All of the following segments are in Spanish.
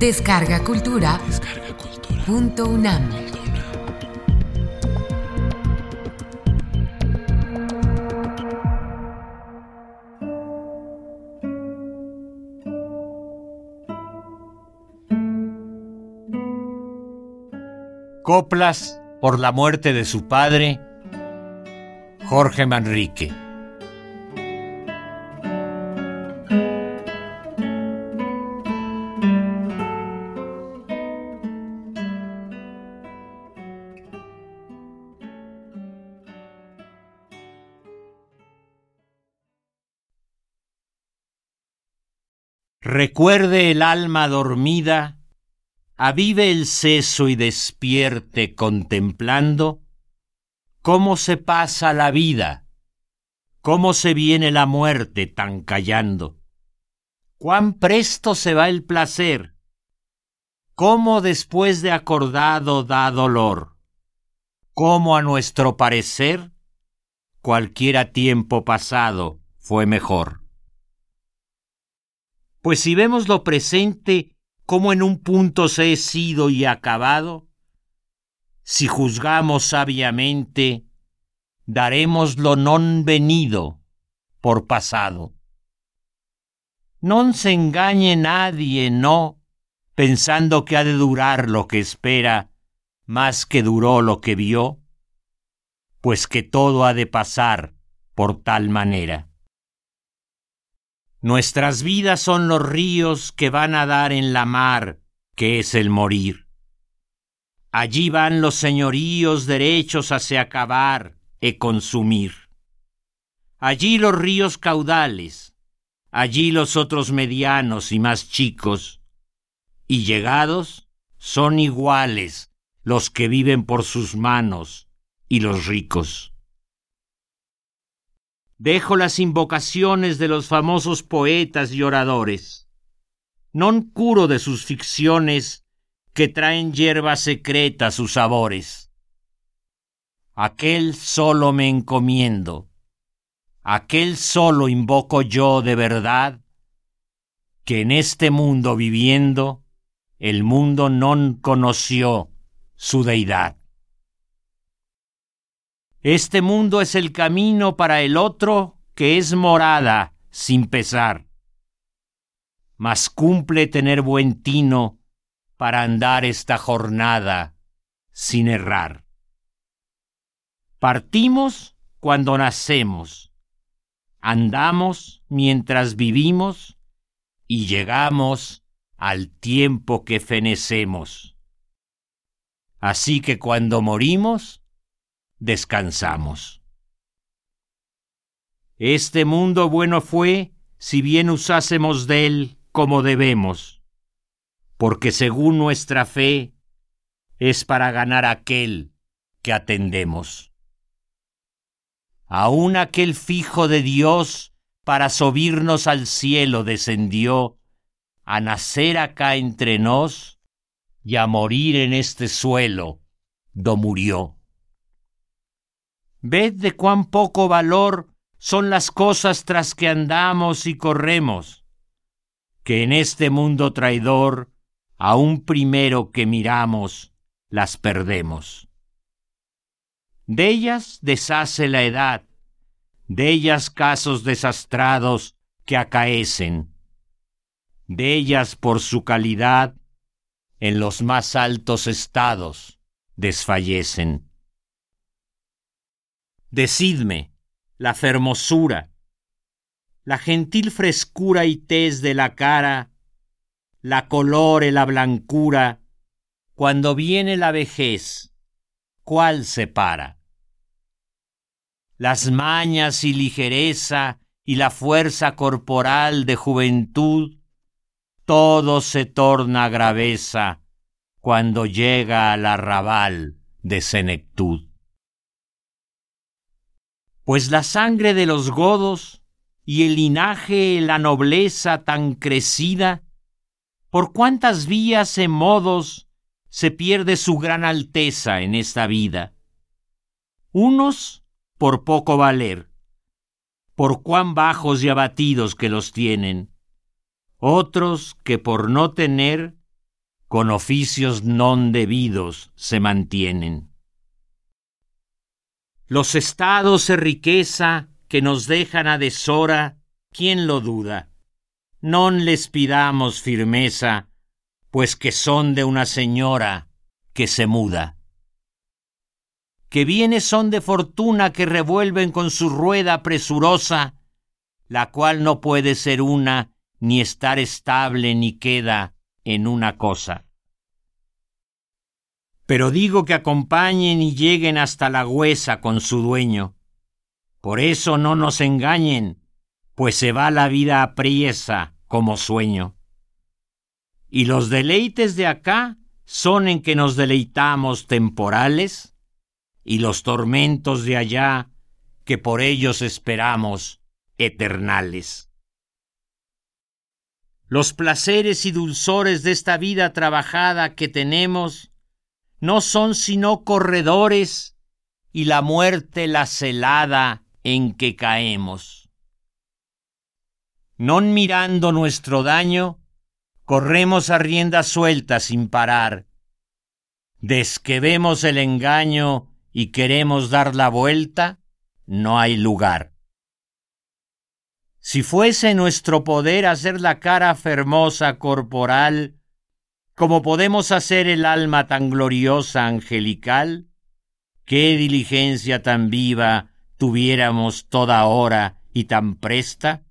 Descarga Cultura. Punto UNAM. Coplas por la muerte de su padre, Jorge Manrique. Recuerde el alma dormida, avive el seso y despierte contemplando cómo se pasa la vida, cómo se viene la muerte tan callando, cuán presto se va el placer, cómo después de acordado da dolor, cómo a nuestro parecer cualquiera tiempo pasado fue mejor. Pues si vemos lo presente como en un punto se he sido y acabado, si juzgamos sabiamente, daremos lo non venido por pasado. Non se engañe nadie, no, pensando que ha de durar lo que espera más que duró lo que vio, pues que todo ha de pasar por tal manera. Nuestras vidas son los ríos que van a dar en la mar, que es el morir. Allí van los señoríos derechos hacia acabar e consumir. Allí los ríos caudales, allí los otros medianos y más chicos, y llegados son iguales los que viven por sus manos y los ricos. Dejo las invocaciones de los famosos poetas y oradores. Non curo de sus ficciones que traen hierba secreta sus sabores. Aquel solo me encomiendo, aquel solo invoco yo de verdad, que en este mundo viviendo, el mundo non conoció su deidad. Este mundo es el camino para el otro que es morada sin pesar. Mas cumple tener buen tino para andar esta jornada sin errar. Partimos cuando nacemos, andamos mientras vivimos y llegamos al tiempo que fenecemos. Así que cuando morimos, descansamos. Este mundo bueno fue si bien usásemos de él como debemos, porque según nuestra fe es para ganar aquel que atendemos. Aún aquel fijo de Dios para subirnos al cielo descendió a nacer acá entre nos y a morir en este suelo do murió. Ved de cuán poco valor son las cosas tras que andamos y corremos, que en este mundo traidor, aun primero que miramos, las perdemos. De ellas deshace la edad, de ellas casos desastrados que acaecen, de ellas por su calidad en los más altos estados desfallecen. Decidme, la fermosura, la gentil frescura y tez de la cara, la color y la blancura, cuando viene la vejez, ¿cuál separa? Las mañas y ligereza y la fuerza corporal de juventud, todo se torna graveza cuando llega al arrabal de senectud pues la sangre de los godos y el linaje, la nobleza tan crecida, por cuántas vías y modos se pierde su gran alteza en esta vida. Unos por poco valer, por cuán bajos y abatidos que los tienen, otros que por no tener con oficios non debidos se mantienen. Los estados de riqueza que nos dejan a deshora, ¿quién lo duda? Non les pidamos firmeza, pues que son de una señora que se muda. Que bienes son de fortuna que revuelven con su rueda presurosa, la cual no puede ser una, ni estar estable, ni queda en una cosa. Pero digo que acompañen y lleguen hasta la huesa con su dueño. Por eso no nos engañen, pues se va la vida a priesa como sueño. Y los deleites de acá son en que nos deleitamos temporales, y los tormentos de allá que por ellos esperamos eternales. Los placeres y dulzores de esta vida trabajada que tenemos no son sino corredores y la muerte la celada en que caemos. Non mirando nuestro daño, corremos a rienda suelta sin parar. Des que vemos el engaño y queremos dar la vuelta, no hay lugar. Si fuese nuestro poder hacer la cara fermosa corporal, como podemos hacer el alma tan gloriosa angelical, qué diligencia tan viva tuviéramos toda hora y tan presta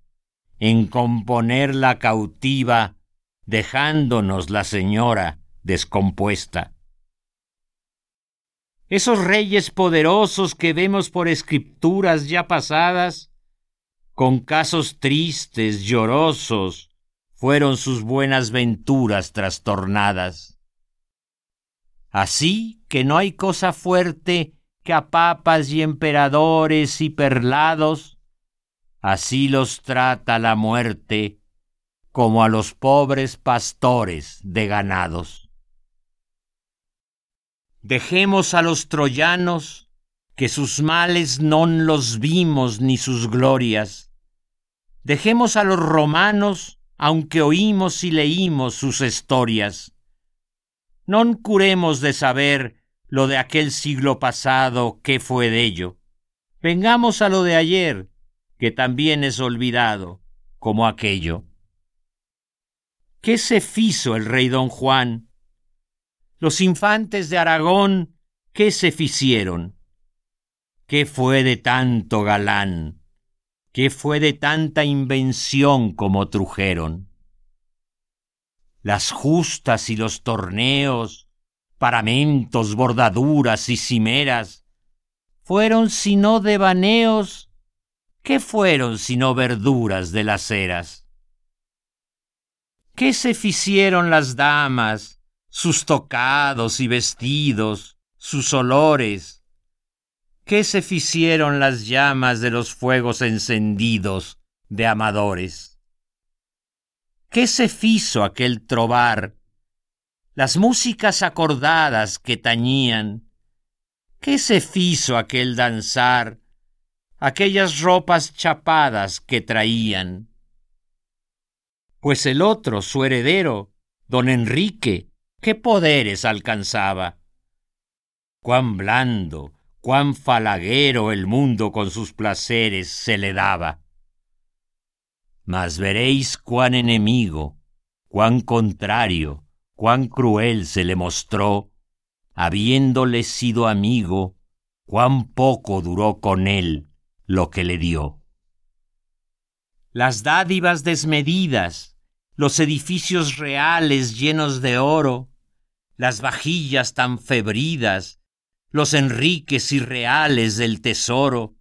en componer la cautiva, dejándonos la señora descompuesta. Esos reyes poderosos que vemos por escrituras ya pasadas, con casos tristes, llorosos, fueron sus buenas venturas trastornadas. Así que no hay cosa fuerte que a papas y emperadores y perlados, así los trata la muerte como a los pobres pastores de ganados. Dejemos a los troyanos que sus males non los vimos ni sus glorias, Dejemos a los romanos, aunque oímos y leímos sus historias. Non curemos de saber lo de aquel siglo pasado, qué fue de ello. Vengamos a lo de ayer, que también es olvidado, como aquello. ¿Qué se fizo el rey don Juan? Los infantes de Aragón, ¿qué se ficieron? ¿Qué fue de tanto galán? ¿Qué fue de tanta invención como trujeron? Las justas y los torneos, paramentos, bordaduras y cimeras, fueron sino devaneos, ¿qué fueron sino verduras de las eras? ¿Qué se ficieron las damas, sus tocados y vestidos, sus olores, ¿Qué se ficieron las llamas de los fuegos encendidos de amadores? ¿Qué se fizo aquel trobar? Las músicas acordadas que tañían. ¿Qué se fizo aquel danzar? Aquellas ropas chapadas que traían. Pues el otro, su heredero, don Enrique, ¿qué poderes alcanzaba? Cuán blando, cuán falaguero el mundo con sus placeres se le daba. Mas veréis cuán enemigo, cuán contrario, cuán cruel se le mostró, habiéndole sido amigo, cuán poco duró con él lo que le dio. Las dádivas desmedidas, los edificios reales llenos de oro, las vajillas tan febridas, los enriques irreales del tesoro,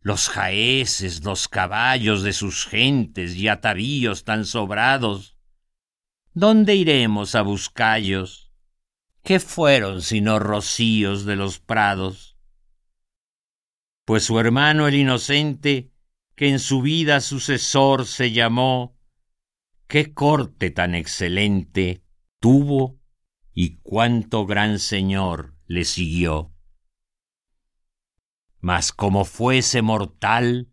los jaeces, los caballos de sus gentes y atavíos tan sobrados. ¿Dónde iremos a buscallos? ¿Qué fueron sino rocíos de los prados? Pues su hermano el inocente, que en su vida sucesor se llamó, qué corte tan excelente tuvo y cuánto gran señor le siguió. Mas como fuese mortal,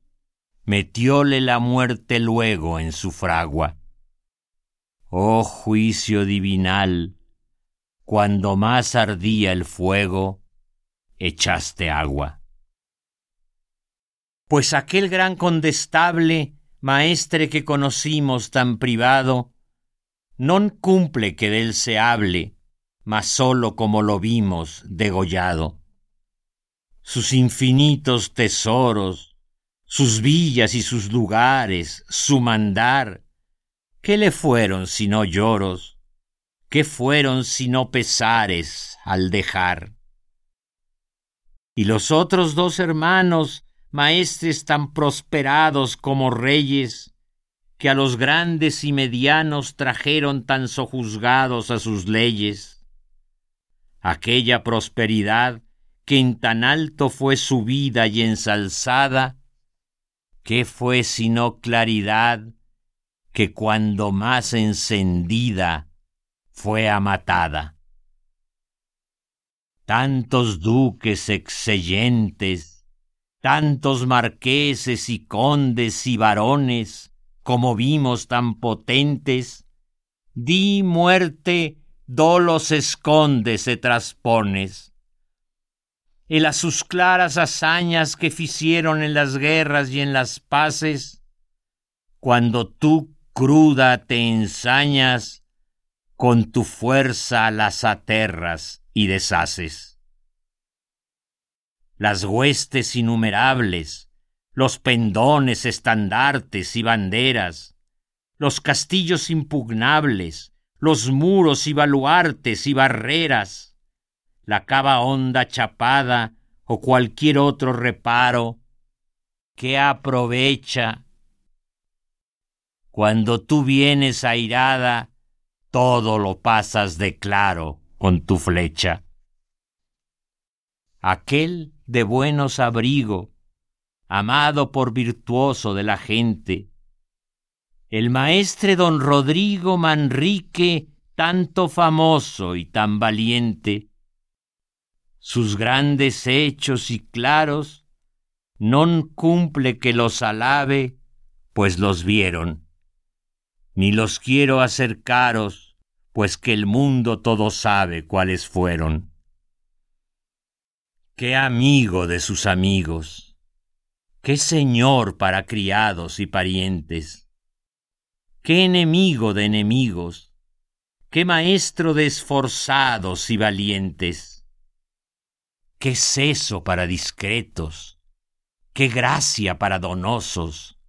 metióle la muerte luego en su fragua. Oh juicio divinal, cuando más ardía el fuego, echaste agua. Pues aquel gran condestable, maestre que conocimos tan privado, non cumple que de él se hable, mas solo como lo vimos degollado. Sus infinitos tesoros, sus villas y sus lugares, su mandar, ¿qué le fueron sino lloros? ¿Qué fueron sino pesares al dejar? Y los otros dos hermanos, maestres tan prosperados como reyes, que a los grandes y medianos trajeron tan sojuzgados a sus leyes, aquella prosperidad que en tan alto fue subida y ensalzada, ¿qué fue sino claridad que cuando más encendida fue amatada? Tantos duques excellentes, tantos marqueses y condes y varones, como vimos tan potentes, di muerte dolos esconde se traspones. El a sus claras hazañas que ficieron en las guerras y en las paces, cuando tú cruda te ensañas, con tu fuerza las aterras y deshaces. Las huestes innumerables, los pendones, estandartes y banderas, los castillos impugnables, los muros y baluartes y barreras, la cava honda chapada o cualquier otro reparo que aprovecha. Cuando tú vienes airada, todo lo pasas de claro con tu flecha. Aquel de buenos abrigo, amado por virtuoso de la gente, el maestre don Rodrigo Manrique, tanto famoso y tan valiente, sus grandes hechos y claros, non cumple que los alabe, pues los vieron, ni los quiero acercaros, pues que el mundo todo sabe cuáles fueron. Qué amigo de sus amigos, qué señor para criados y parientes qué enemigo de enemigos, qué maestro de esforzados y valientes, qué seso para discretos, qué gracia para donosos,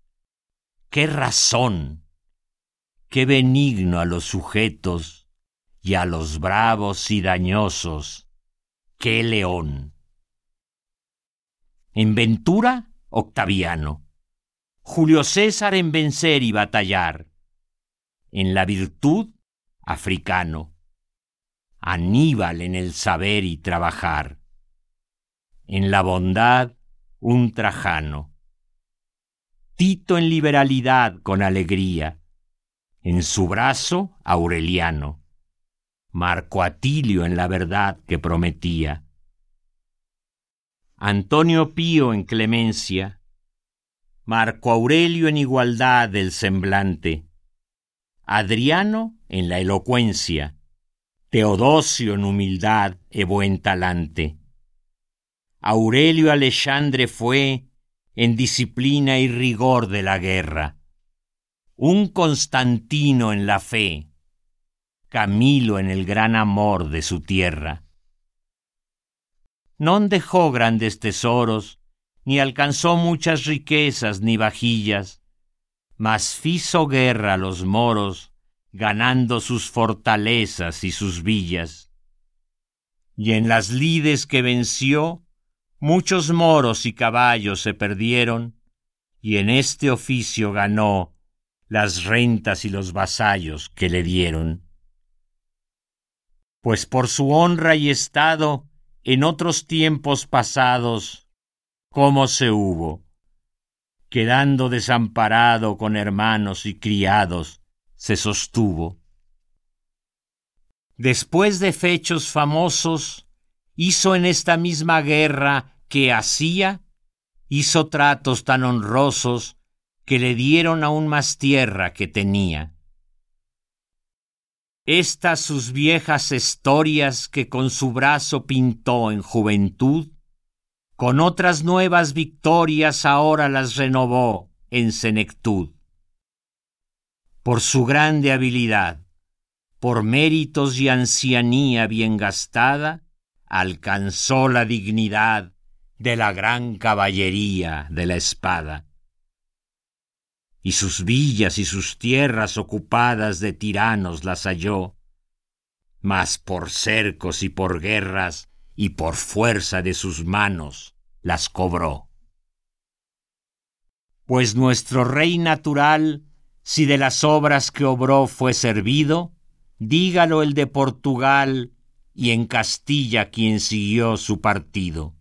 qué razón, qué benigno a los sujetos y a los bravos y dañosos, qué león. En ventura, Octaviano. Julio César en vencer y batallar en la virtud, africano. Aníbal en el saber y trabajar. En la bondad, un trajano. Tito en liberalidad con alegría. En su brazo, Aureliano. Marco Atilio en la verdad que prometía. Antonio Pío en clemencia. Marco Aurelio en igualdad del semblante Adriano en la elocuencia, Teodosio en humildad e buen talante. Aurelio Alexandre fue en disciplina y rigor de la guerra, un Constantino en la fe, Camilo en el gran amor de su tierra. Non dejó grandes tesoros, ni alcanzó muchas riquezas ni vajillas, mas fizo guerra a los moros, ganando sus fortalezas y sus villas. Y en las lides que venció, muchos moros y caballos se perdieron, y en este oficio ganó las rentas y los vasallos que le dieron. Pues por su honra y estado, en otros tiempos pasados, ¿cómo se hubo? Quedando desamparado con hermanos y criados, se sostuvo. Después de fechos famosos, hizo en esta misma guerra que hacía, hizo tratos tan honrosos que le dieron aún más tierra que tenía. Estas sus viejas historias que con su brazo pintó en juventud, con otras nuevas victorias ahora las renovó en senectud. Por su grande habilidad, por méritos y ancianía bien gastada, alcanzó la dignidad de la gran caballería de la espada. Y sus villas y sus tierras ocupadas de tiranos las halló, mas por cercos y por guerras y por fuerza de sus manos las cobró. Pues nuestro rey natural, si de las obras que obró fue servido, dígalo el de Portugal y en Castilla quien siguió su partido.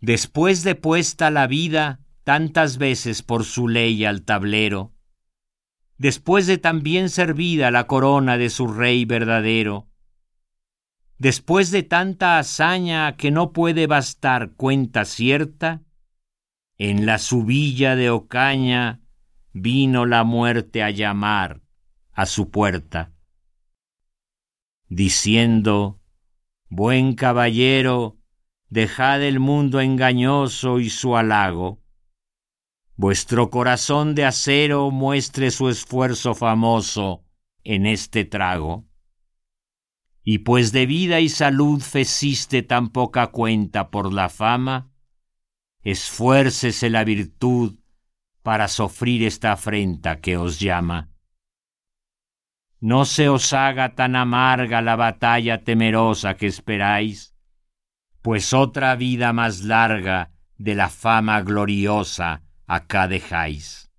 Después de puesta la vida tantas veces por su ley al tablero, después de también servida la corona de su rey verdadero, después de tanta hazaña que no puede bastar cuenta cierta, en la subilla de Ocaña vino la muerte a llamar a su puerta, diciendo, Buen caballero, dejad el mundo engañoso y su halago. Vuestro corazón de acero muestre su esfuerzo famoso en este trago. Y pues de vida y salud feciste tan poca cuenta por la fama, esfuércese la virtud para sofrir esta afrenta que os llama no se os haga tan amarga la batalla temerosa que esperáis, pues otra vida más larga de la fama gloriosa acá dejáis.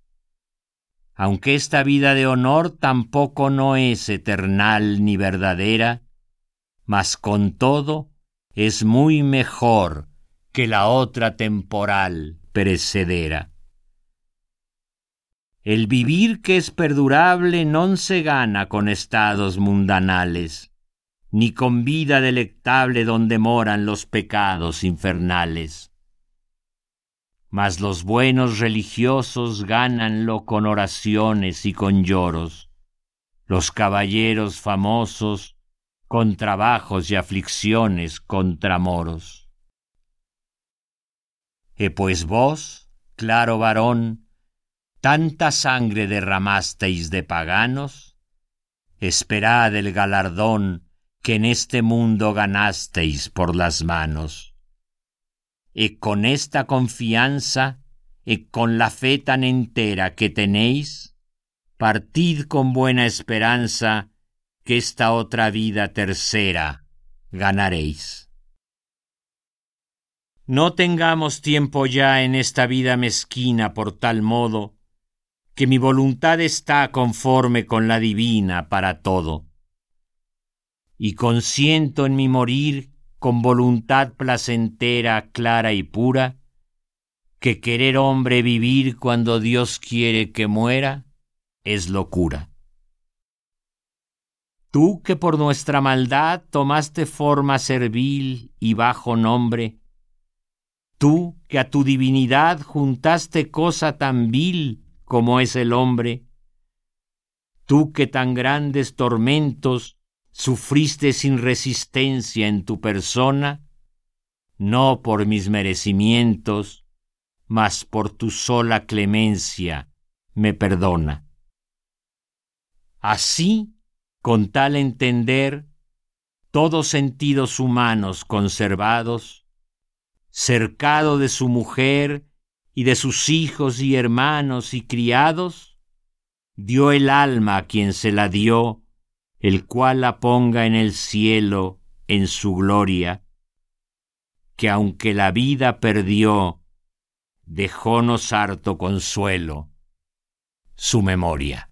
Aunque esta vida de honor tampoco no es eternal ni verdadera, mas con todo es muy mejor que la otra temporal perecedera. El vivir que es perdurable no se gana con estados mundanales, ni con vida delectable donde moran los pecados infernales. Mas los buenos religiosos gánanlo con oraciones y con lloros, los caballeros famosos con trabajos y aflicciones contra moros. E pues vos, claro varón, tanta sangre derramasteis de paganos, esperad el galardón que en este mundo ganasteis por las manos. Y con esta confianza y con la fe tan entera que tenéis, partid con buena esperanza que esta otra vida tercera ganaréis. No tengamos tiempo ya en esta vida mezquina por tal modo que mi voluntad está conforme con la divina para todo. Y consiento en mi morir con voluntad placentera, clara y pura, que querer hombre vivir cuando Dios quiere que muera es locura. Tú que por nuestra maldad tomaste forma servil y bajo nombre, tú que a tu divinidad juntaste cosa tan vil como es el hombre, tú que tan grandes tormentos sufriste sin resistencia en tu persona, no por mis merecimientos, mas por tu sola clemencia me perdona. Así, con tal entender, todos sentidos humanos conservados, cercado de su mujer y de sus hijos y hermanos y criados, dio el alma a quien se la dio, el cual la ponga en el cielo en su gloria, que aunque la vida perdió, dejónos harto consuelo su memoria.